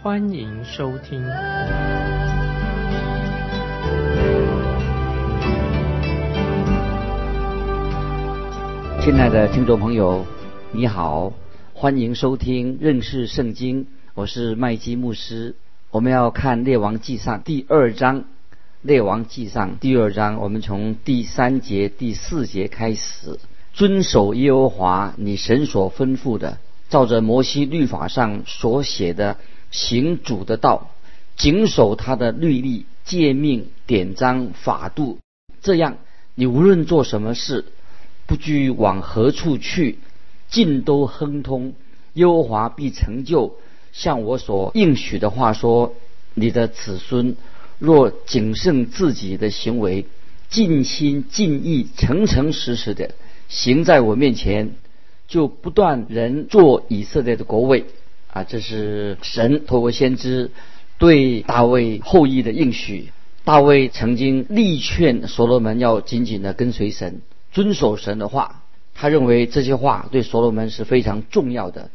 欢迎收听。亲爱的听众朋友，你好，欢迎收听认识圣经，我是麦基牧师。我们要看《列王记上》第二章，《列王记上》第二章，我们从第三节、第四节开始，遵守耶和华你神所吩咐的，照着摩西律法上所写的行主的道，谨守他的律例、诫命、典章、法度，这样你无论做什么事。不拘往何处去，尽都亨通。耶和华必成就像我所应许的话说：你的子孙若谨慎自己的行为，尽心尽意、诚诚实实的行在我面前，就不断人做以色列的国位。啊，这是神透过先知对大卫后裔的应许。大卫曾经力劝所罗门要紧紧的跟随神。遵守神的话，他认为这些话对所罗门是非常重要的。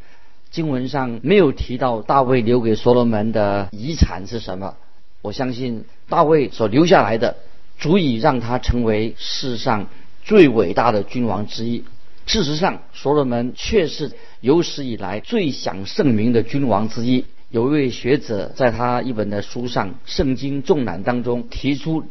经文上没有提到大卫留给所罗门的遗产是什么。我相信大卫所留下来的，足以让他成为世上最伟大的君王之一。事实上，所罗门却是有史以来最享盛名的君王之一。有一位学者在他一本的书上《圣经重览》当中提出。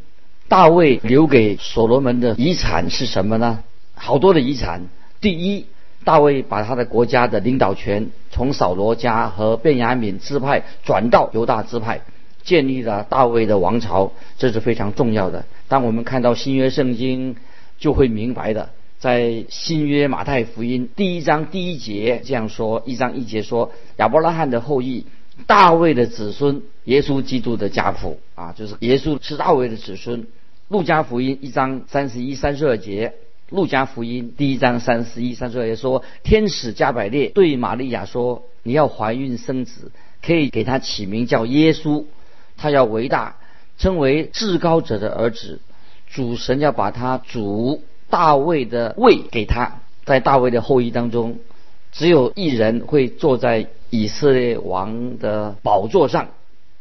大卫留给所罗门的遗产是什么呢？好多的遗产。第一，大卫把他的国家的领导权从扫罗家和便雅悯支派转到犹大支派，建立了大卫的王朝，这是非常重要的。当我们看到新约圣经，就会明白的。在新约马太福音第一章第一节这样说：一章一节说，亚伯拉罕的后裔，大卫的子孙，耶稣基督的家谱啊，就是耶稣是大卫的子孙。路加福音一章三十一、三十二节，路加福音第一章三十一、三十二节说，天使加百列对玛利亚说：“你要怀孕生子，可以给他起名叫耶稣，他要伟大，称为至高者的儿子。主神要把他主大卫的位给他，在大卫的后裔当中，只有一人会坐在以色列王的宝座上。”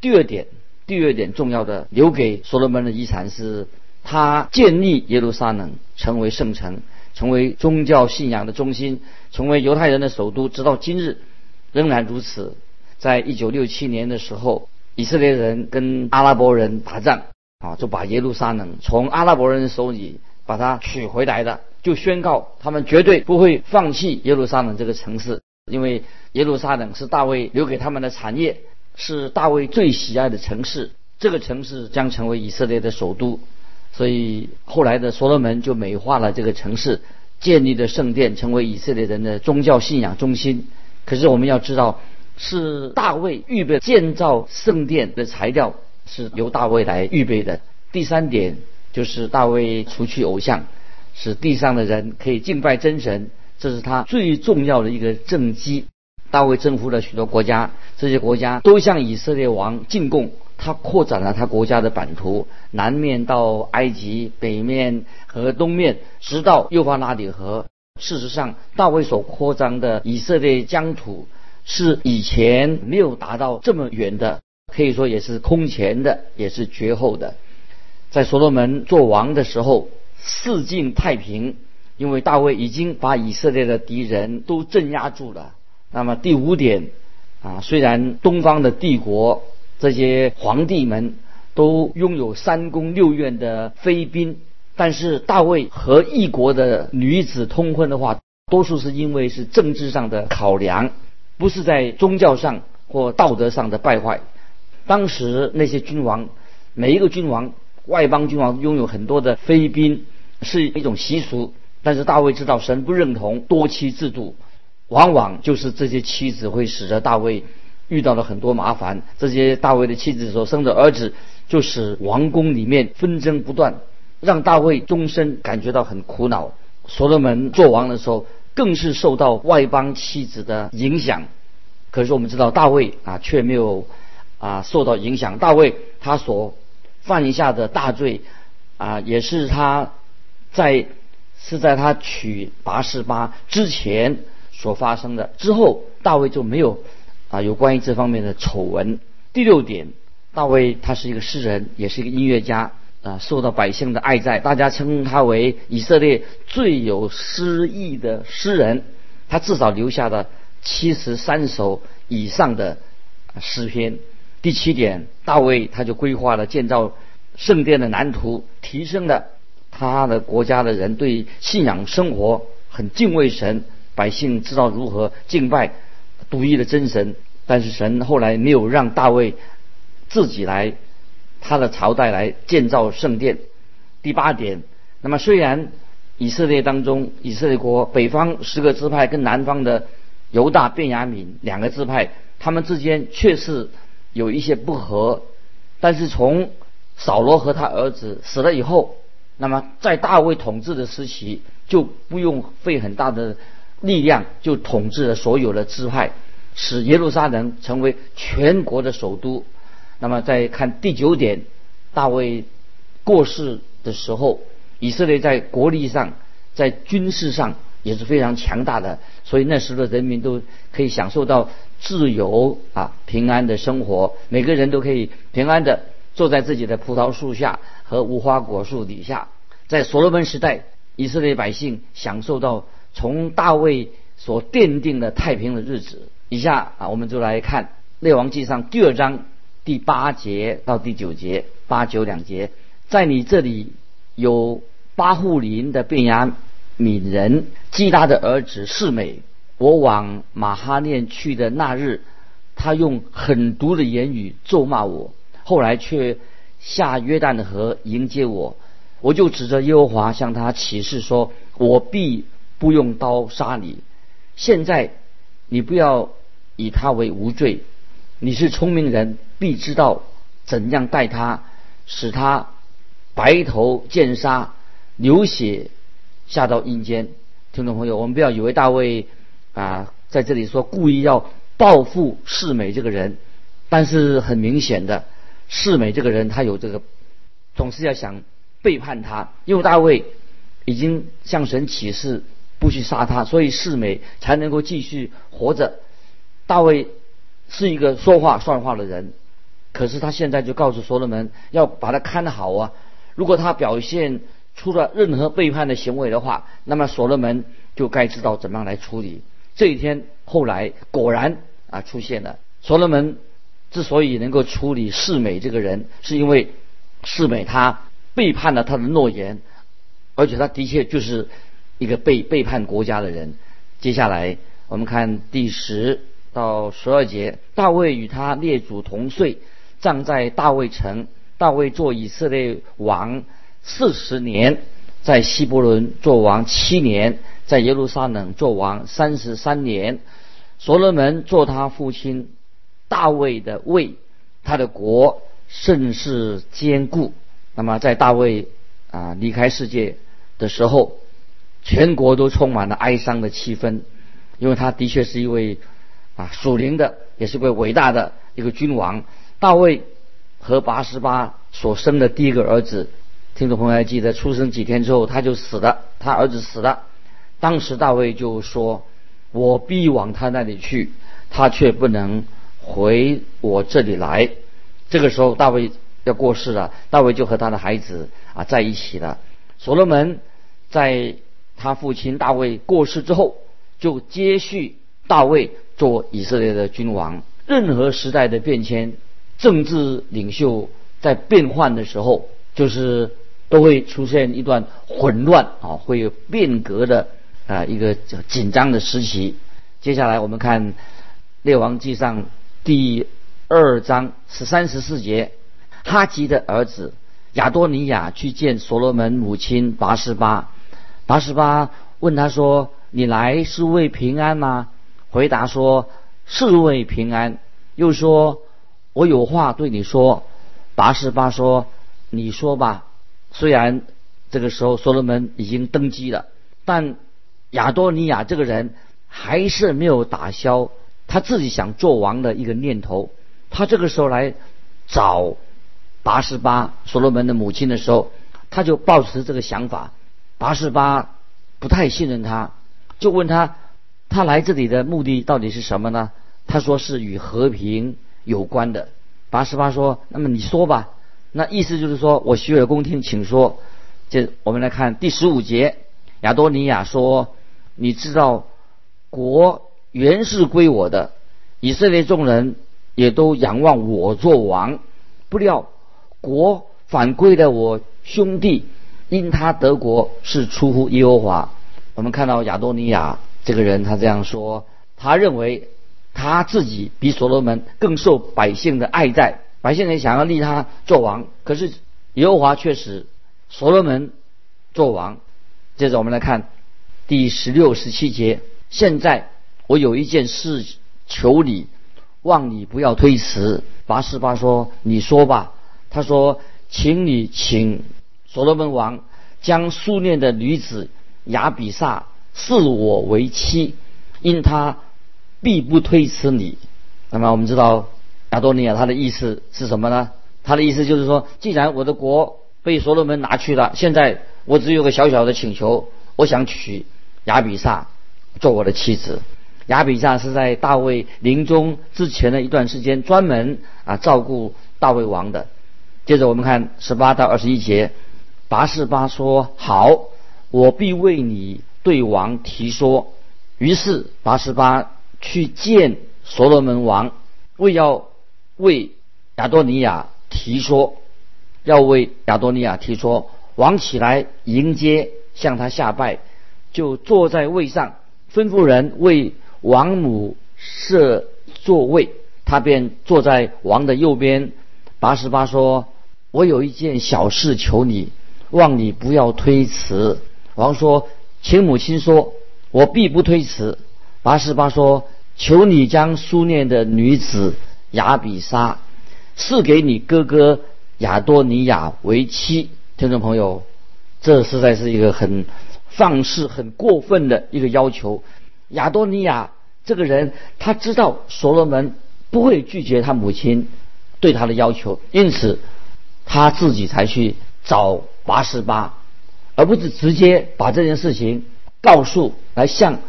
第二点，第二点重要的留给所罗门的遗产是。他建立耶路撒冷，成为圣城，成为宗教信仰的中心，成为犹太人的首都，直到今日仍然如此。在一九六七年的时候，以色列人跟阿拉伯人打仗，啊，就把耶路撒冷从阿拉伯人手里把它取回来的，就宣告他们绝对不会放弃耶路撒冷这个城市，因为耶路撒冷是大卫留给他们的产业，是大卫最喜爱的城市，这个城市将成为以色列的首都。所以后来的所罗门就美化了这个城市，建立的圣殿，成为以色列人的宗教信仰中心。可是我们要知道，是大卫预备建造圣殿的材料是由大卫来预备的。第三点就是大卫除去偶像，使地上的人可以敬拜真神，这是他最重要的一个政绩。大卫征服了许多国家，这些国家都向以色列王进贡。他扩展了他国家的版图，南面到埃及，北面和东面，直到幼发拉底河。事实上，大卫所扩张的以色列疆土是以前没有达到这么远的，可以说也是空前的，也是绝后的。在所罗门做王的时候，四境太平，因为大卫已经把以色列的敌人都镇压住了。那么第五点啊，虽然东方的帝国。这些皇帝们都拥有三宫六院的妃嫔，但是大卫和异国的女子通婚的话，多数是因为是政治上的考量，不是在宗教上或道德上的败坏。当时那些君王，每一个君王，外邦君王拥有很多的妃嫔，是一种习俗。但是大卫知道神不认同多妻制度，往往就是这些妻子会使得大卫。遇到了很多麻烦。这些大卫的妻子所生的儿子，就使王宫里面纷争不断，让大卫终身感觉到很苦恼。所罗门做王的时候，更是受到外邦妻子的影响。可是我们知道大卫啊，却没有啊受到影响。大卫他所犯下的大罪啊，也是他在是在他娶拔示巴之前所发生的。之后大卫就没有啊有关于这方面的丑闻。第六点，大卫他是一个诗人，也是一个音乐家啊，受到百姓的爱戴，大家称他为以色列最有诗意的诗人。他至少留下了。七十三首以上的诗篇。第七点，大卫他就规划了建造圣殿的蓝图，提升了他的国家的人对信仰生活很敬畏神，百姓知道如何敬拜独一的真神。但是神后来没有让大卫自己来他的朝代来建造圣殿。第八点，那么虽然以色列当中以色列国北方十个支派跟南方的犹大、便雅悯两个支派，他们之间却是有一些不和，但是从扫罗和他儿子死了以后，那么在大卫统治的时期，就不用费很大的力量就统治了所有的支派，使耶路撒冷成为全国的首都。那么再看第九点，大卫过世的时候，以色列在国力上、在军事上。也是非常强大的，所以那时的人民都可以享受到自由啊平安的生活，每个人都可以平安的坐在自己的葡萄树下和无花果树底下。在所罗门时代，以色列百姓享受到从大卫所奠定的太平的日子。以下啊，我们就来看《列王记上》第二章第八节到第九节，八九两节，在你这里有巴户林的便雅敏人。基拉的儿子世美，我往马哈念去的那日，他用狠毒的言语咒骂我，后来却下约旦河迎接我，我就指着耶和华向他起誓说：“我必不用刀杀你。”现在你不要以他为无罪，你是聪明人，必知道怎样待他，使他白头见杀，流血下到阴间。听众朋友，我们不要以为大卫啊在这里说故意要报复世美这个人，但是很明显的，世美这个人他有这个总是要想背叛他，因为大卫已经向神起誓不去杀他，所以世美才能够继续活着。大卫是一个说话算话的人，可是他现在就告诉所罗门要把他看好啊，如果他表现。出了任何背叛的行为的话，那么所罗门就该知道怎么样来处理。这一天后来果然啊出现了。所罗门之所以能够处理世美这个人，是因为世美他背叛了他的诺言，而且他的确就是一个背背叛国家的人。接下来我们看第十到十二节，大卫与他列祖同岁，葬在大卫城。大卫做以色列王。四十年，在希伯伦做王七年，在耶路撒冷做王三十三年。所罗门做他父亲大卫的位，他的国甚是坚固。那么在大卫啊离开世界的时候，全国都充满了哀伤的气氛，因为他的确是一位啊属灵的，也是一位伟大的一个君王。大卫和八十八所生的第一个儿子。听众朋友还记得，出生几天之后他就死了，他儿子死了。当时大卫就说：“我必往他那里去，他却不能回我这里来。”这个时候大卫要过世了，大卫就和他的孩子啊在一起了。所罗门在他父亲大卫过世之后，就接续大卫做以色列的君王。任何时代的变迁，政治领袖在变换的时候，就是。都会出现一段混乱啊，会有变革的啊一个紧张的时期。接下来我们看《列王记上》第二章十三十四节，哈吉的儿子亚多尼亚去见所罗门母亲拔示巴，拔示巴问他说：“你来是为平安吗？”回答说：“是为平安。”又说：“我有话对你说。”拔示巴说：“你说吧。”虽然这个时候所罗门已经登基了，但亚多尼亚这个人还是没有打消他自己想做王的一个念头。他这个时候来找拔示巴所罗门的母亲的时候，他就抱持这个想法。拔示巴不太信任他，就问他：他来这里的目的到底是什么呢？他说是与和平有关的。拔示巴说：“那么你说吧。”那意思就是说，我洗耳恭听，请说。这我们来看第十五节，亚多尼亚说：“你知道，国原是归我的，以色列众人也都仰望我做王。不料国反归了我兄弟，因他得国是出乎耶和华。”我们看到亚多尼亚这个人，他这样说，他认为他自己比所罗门更受百姓的爱戴。百姓也想要立他做王，可是耶和华却使所罗门做王。接着我们来看第十六、十七节。现在我有一件事求你，望你不要推辞。拔示巴说：“你说吧。”他说：“请你请所罗门王将苏念的女子亚比萨视我为妻，因他必不推辞你。”那么我们知道。亚多尼亚他的意思是什么呢？他的意思就是说，既然我的国被所罗门拿去了，现在我只有个小小的请求，我想娶亚比萨做我的妻子。亚比萨是在大卫临终之前的一段时间专门啊照顾大卫王的。接着我们看十八到二十一节，八示巴说：“好，我必为你对王提说。”于是八示巴去见所罗门王，为要。为亚多尼亚提说，要为亚多尼亚提说，王起来迎接，向他下拜，就坐在位上，吩咐人为王母设座位，他便坐在王的右边。八十八说：“我有一件小事求你，望你不要推辞。”王说：“请母亲说，我必不推辞。”八十八说：“求你将书念的女子。”亚比莎赐给你哥哥亚多尼亚为妻，听众朋友，这实在是一个很放肆、很过分的一个要求。亚多尼亚这个人，他知道所罗门不会拒绝他母亲对他的要求，因此他自己才去找拔示巴，而不是直接把这件事情告诉来向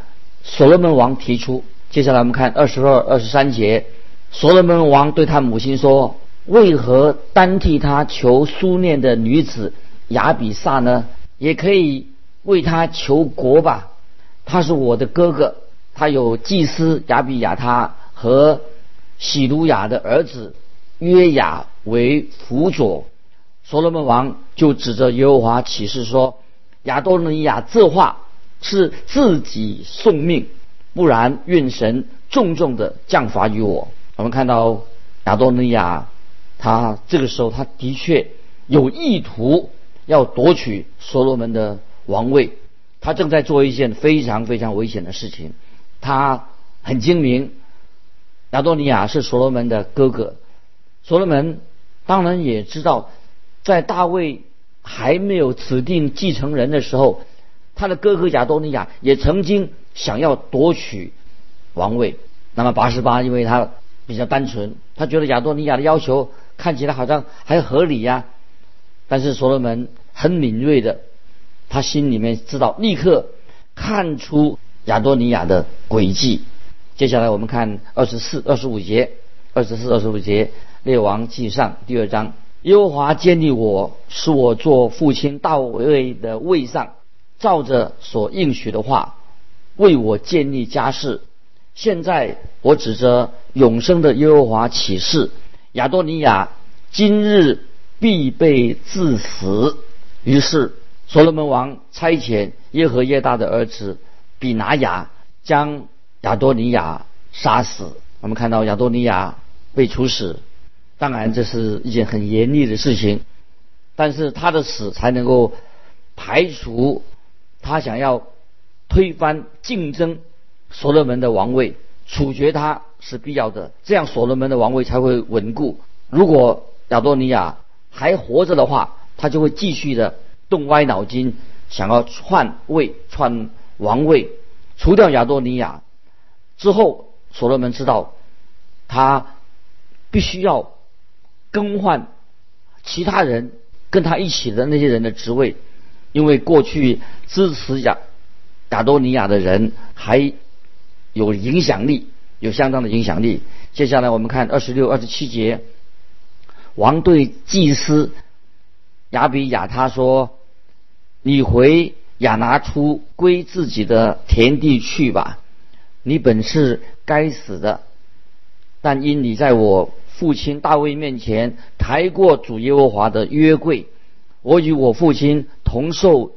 所罗门王提出。接下来我们看二十二、二十三节。所罗门王对他母亲说：“为何单替他求书念的女子亚比萨呢？也可以为他求国吧。他是我的哥哥，他有祭司亚比亚他和喜鲁雅的儿子约雅为辅佐。”所罗门王就指着耶和华起誓说：“亚多尼亚这话是自己送命，不然愿神重重的降罚于我。”我们看到亚多尼亚，他这个时候他的确有意图要夺取所罗门的王位，他正在做一件非常非常危险的事情。他很精明，亚多尼亚是所罗门的哥哥，所罗门当然也知道，在大卫还没有指定继承人的时候，他的哥哥亚多尼亚也曾经想要夺取王位。那么八十八，因为他。比较单纯，他觉得亚多尼亚的要求看起来好像还合理呀。但是所罗门很敏锐的，他心里面知道，立刻看出亚多尼亚的诡计。接下来我们看二十四、二十五节，二十四、二十五节，列王记上第二章，耶和华建立我，使我做父亲大卫的位上，照着所应许的话，为我建立家室。现在我指着永生的耶和华起誓，亚多尼亚今日必被致死。于是所罗门王差遣耶和耶大的儿子比拿雅将亚多尼亚杀死。我们看到亚多尼亚被处死，当然这是一件很严厉的事情，但是他的死才能够排除他想要推翻竞争。所罗门的王位，处决他是必要的，这样所罗门的王位才会稳固。如果亚多尼亚还活着的话，他就会继续的动歪脑筋，想要篡位、篡王位，除掉亚多尼亚之后，所罗门知道他必须要更换其他人跟他一起的那些人的职位，因为过去支持亚亚多尼亚的人还有影响力，有相当的影响力。接下来我们看二十六、二十七节，王对祭司。亚比亚他说：“你回亚拿出归自己的田地去吧，你本是该死的，但因你在我父亲大卫面前抬过主耶和华的约柜，我与我父亲同受，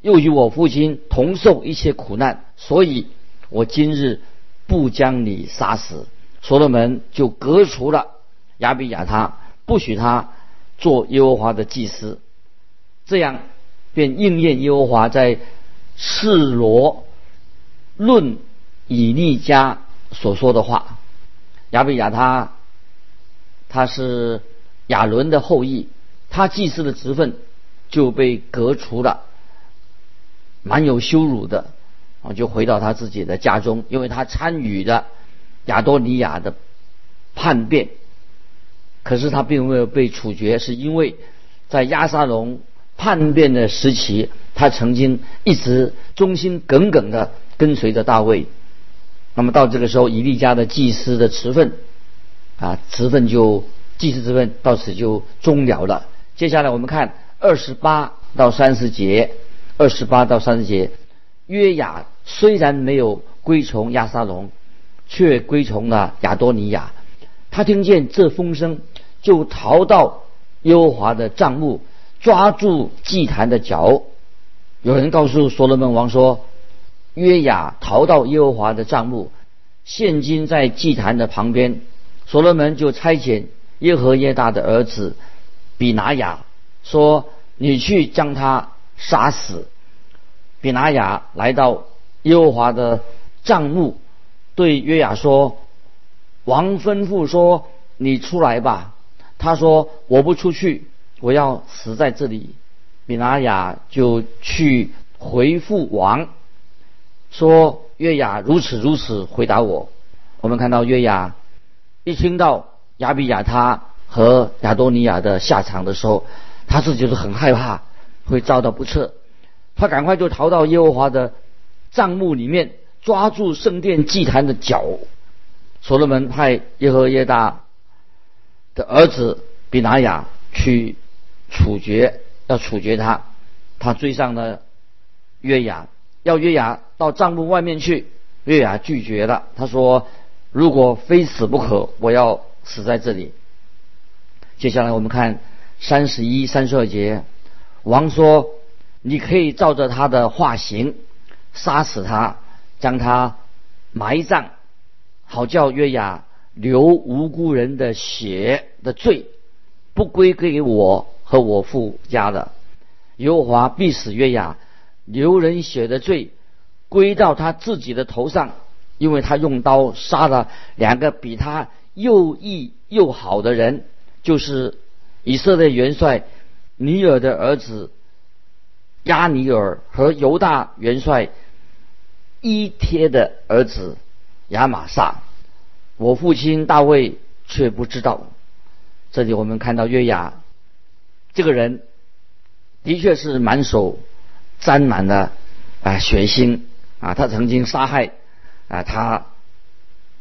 又与我父亲同受一切苦难，所以我今日不将你杀死。”所罗门就革除了亚比亚他，不许他。做耶和华的祭司，这样便应验耶和华在示罗论以利家所说的话。亚比亚他他是亚伦的后裔，他祭司的职分就被革除了，蛮有羞辱的啊！就回到他自己的家中，因为他参与了亚多尼亚的叛变。可是他并没有被处决，是因为在亚沙龙叛变的时期，他曾经一直忠心耿耿的跟随着大卫。那么到这个时候，以利家的祭司的职分啊，职分就祭司职分到此就终了了。接下来我们看二十八到三十节，二十八到三十节，约雅虽然没有归从亚沙龙，却归从了亚多尼亚。他听见这风声。就逃到耶和华的帐幕，抓住祭坛的脚。有人告诉所罗门王说：“约雅逃到耶和华的帐幕，现今在祭坛的旁边。”所罗门就差遣耶和耶大的儿子比拿雅说：“你去将他杀死。”比拿雅来到耶和华的帐幕，对约雅说：“王吩咐说，你出来吧。”他说：“我不出去，我要死在这里。”米拿雅就去回复王，说：“约雅如此如此回答我。”我们看到约雅一听到亚比亚他和亚多尼亚的下场的时候，他自己是很害怕，会遭到不测。他赶快就逃到耶和华的帐幕里面，抓住圣殿祭坛的脚。所罗门派耶和耶大。的儿子比拿雅去处决，要处决他，他追上了约雅，要约雅到帐幕外面去，约雅拒绝了，他说：“如果非死不可，我要死在这里。”接下来我们看三十一、三十二节，王说：“你可以照着他的化形杀死他，将他埋葬，好叫约雅。”流无辜人的血的罪，不归给我和我父家的，耶和华必死约雅。流人血的罪归到他自己的头上，因为他用刀杀了两个比他又义又好的人，就是以色列元帅尼尔的儿子亚尼尔和犹大元帅伊贴的儿子亚玛撒。我父亲大卫却不知道。这里我们看到约雅这个人，的确是满手沾满了啊血腥啊，他曾经杀害啊他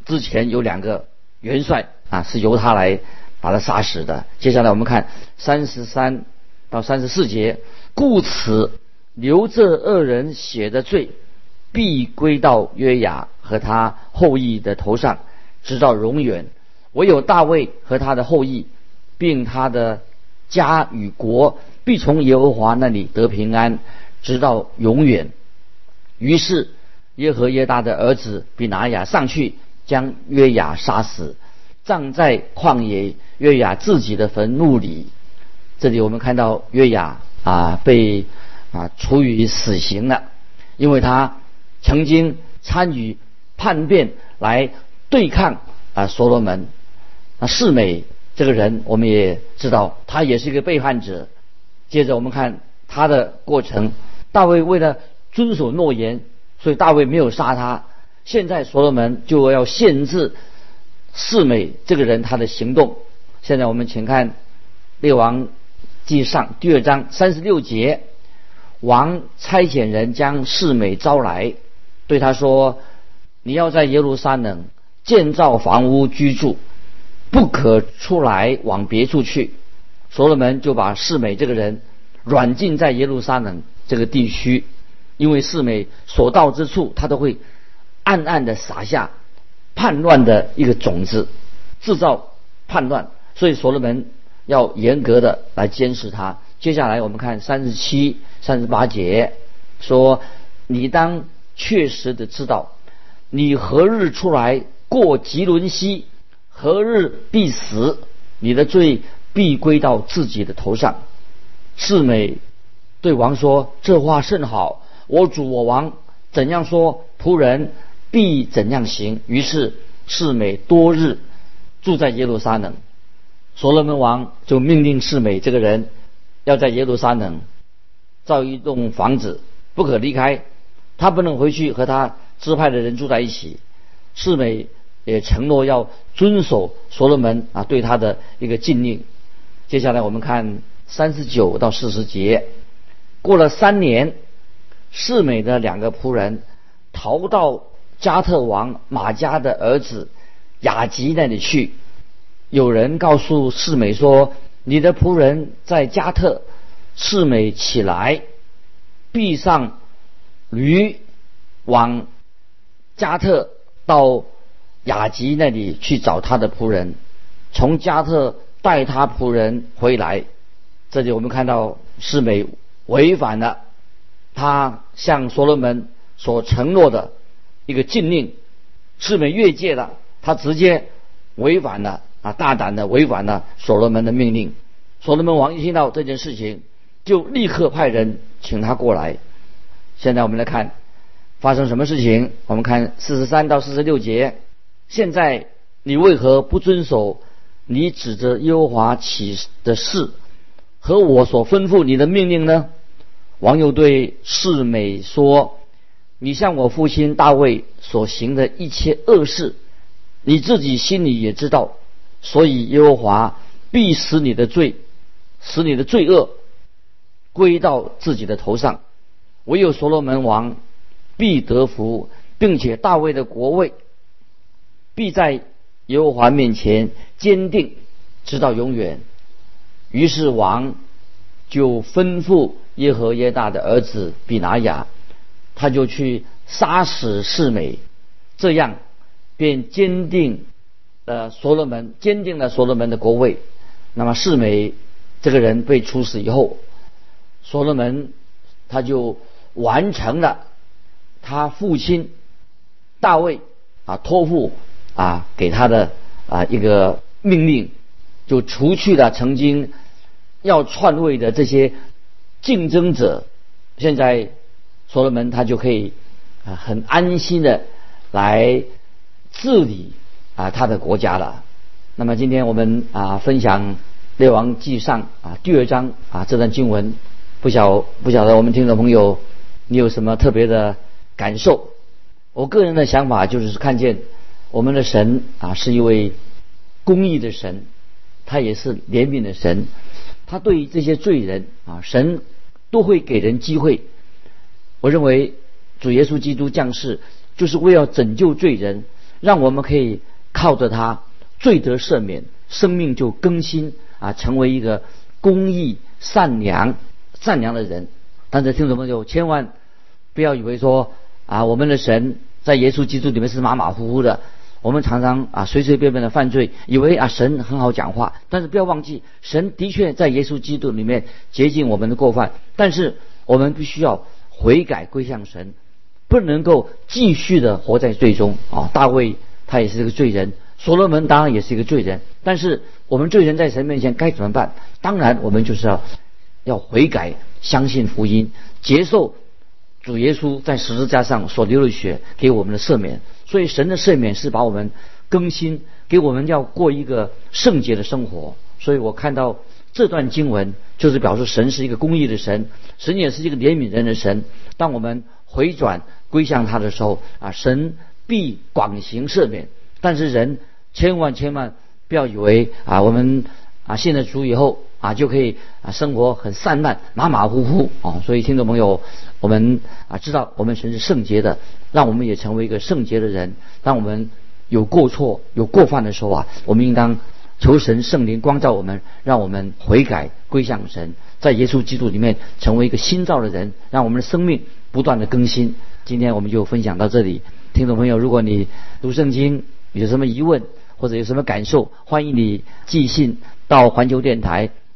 之前有两个元帅啊，是由他来把他杀死的。接下来我们看三十三到三十四节，故此流这二人血的罪，必归到约雅和他后裔的头上。直到永远，唯有大卫和他的后裔，并他的家与国，必从耶和华那里得平安，直到永远。于是耶和耶大的儿子比拿雅上去，将约雅杀死，葬在旷野约雅自己的坟墓里。这里我们看到约雅啊被啊处以死刑了，因为他曾经参与叛变。来对抗啊所罗门。那世美这个人，我们也知道，他也是一个背叛者。接着我们看他的过程，大卫为了遵守诺言，所以大卫没有杀他。现在所罗门就要限制世美这个人他的行动。现在我们请看列王记上第二章三十六节，王差遣人将世美招来，对他说：“你要在耶路撒冷建造房屋居住。”不可出来往别处去，所罗门就把世美这个人软禁在耶路撒冷这个地区，因为世美所到之处，他都会暗暗的撒下叛乱的一个种子，制造叛乱，所以所罗门要严格的来监视他。接下来我们看三十七、三十八节，说你当确实的知道，你何日出来过吉伦西？何日必死？你的罪必归到自己的头上。世美对王说：“这话甚好，我主我王怎样说，仆人必怎样行。”于是世美多日住在耶路撒冷。所罗门王就命令世美这个人要在耶路撒冷造一栋房子，不可离开，他不能回去和他支派的人住在一起。世美。也承诺要遵守所罗门啊对他的一个禁令。接下来我们看三十九到四十节。过了三年，世美的两个仆人逃到加特王马加的儿子雅吉那里去。有人告诉世美说：“你的仆人在加特。”世美起来，闭上驴，往加特到。雅吉那里去找他的仆人，从加特带他仆人回来。这里我们看到世美违反了他向所罗门所承诺的一个禁令，世美越界了，他直接违反了啊，大胆的违反了所罗门的命令。所罗门王一听到这件事情，就立刻派人请他过来。现在我们来看发生什么事情。我们看四十三到四十六节。现在你为何不遵守你指着耶和华起的事和我所吩咐你的命令呢？王又对世美说：“你向我父亲大卫所行的一切恶事，你自己心里也知道，所以耶和华必使你的罪，使你的罪恶归到自己的头上。唯有所罗门王必得福，并且大卫的国位。”必在耶和华面前坚定，直到永远。于是王就吩咐耶和耶大的儿子比拿雅，他就去杀死世美，这样便坚定了所罗门，坚定了所罗门的国位。那么世美这个人被处死以后，所罗门他就完成了他父亲大卫啊托付。啊，给他的啊一个命令，就除去了曾经要篡位的这些竞争者。现在所罗门他就可以啊很安心的来治理啊他的国家了。那么今天我们啊分享列王记上啊第二章啊这段经文，不晓不晓得我们听众朋友你有什么特别的感受？我个人的想法就是看见。我们的神啊，是一位公义的神，他也是怜悯的神。他对于这些罪人啊，神都会给人机会。我认为主耶稣基督降世，就是为了拯救罪人，让我们可以靠着他罪得赦免，生命就更新啊，成为一个公义、善良、善良的人。但是听众朋友千万不要以为说啊，我们的神在耶稣基督里面是马马虎虎的。我们常常啊随随便便的犯罪，以为啊神很好讲话，但是不要忘记，神的确在耶稣基督里面洁净我们的过犯。但是我们必须要悔改归向神，不能够继续的活在罪中啊。大卫他也是一个罪人，所罗门当然也是一个罪人。但是我们罪人在神面前该怎么办？当然我们就是要要悔改，相信福音，接受主耶稣在十字架上所流的血给我们的赦免。所以神的赦免是把我们更新，给我们要过一个圣洁的生活。所以我看到这段经文，就是表示神是一个公义的神，神也是一个怜悯人的神。当我们回转归向他的时候啊，神必广行赦免。但是人千万千万不要以为啊，我们啊信了主以后啊就可以啊生活很散漫、马马虎虎啊。所以听众朋友，我们啊知道我们神是圣洁的，让我们也成为一个圣洁的人。当我们有过错、有过犯的时候啊，我们应当求神圣灵光照我们，让我们悔改归向神，在耶稣基督里面成为一个新造的人，让我们的生命不断的更新。今天我们就分享到这里，听众朋友，如果你读圣经。有什么疑问或者有什么感受，欢迎你寄信到环球电台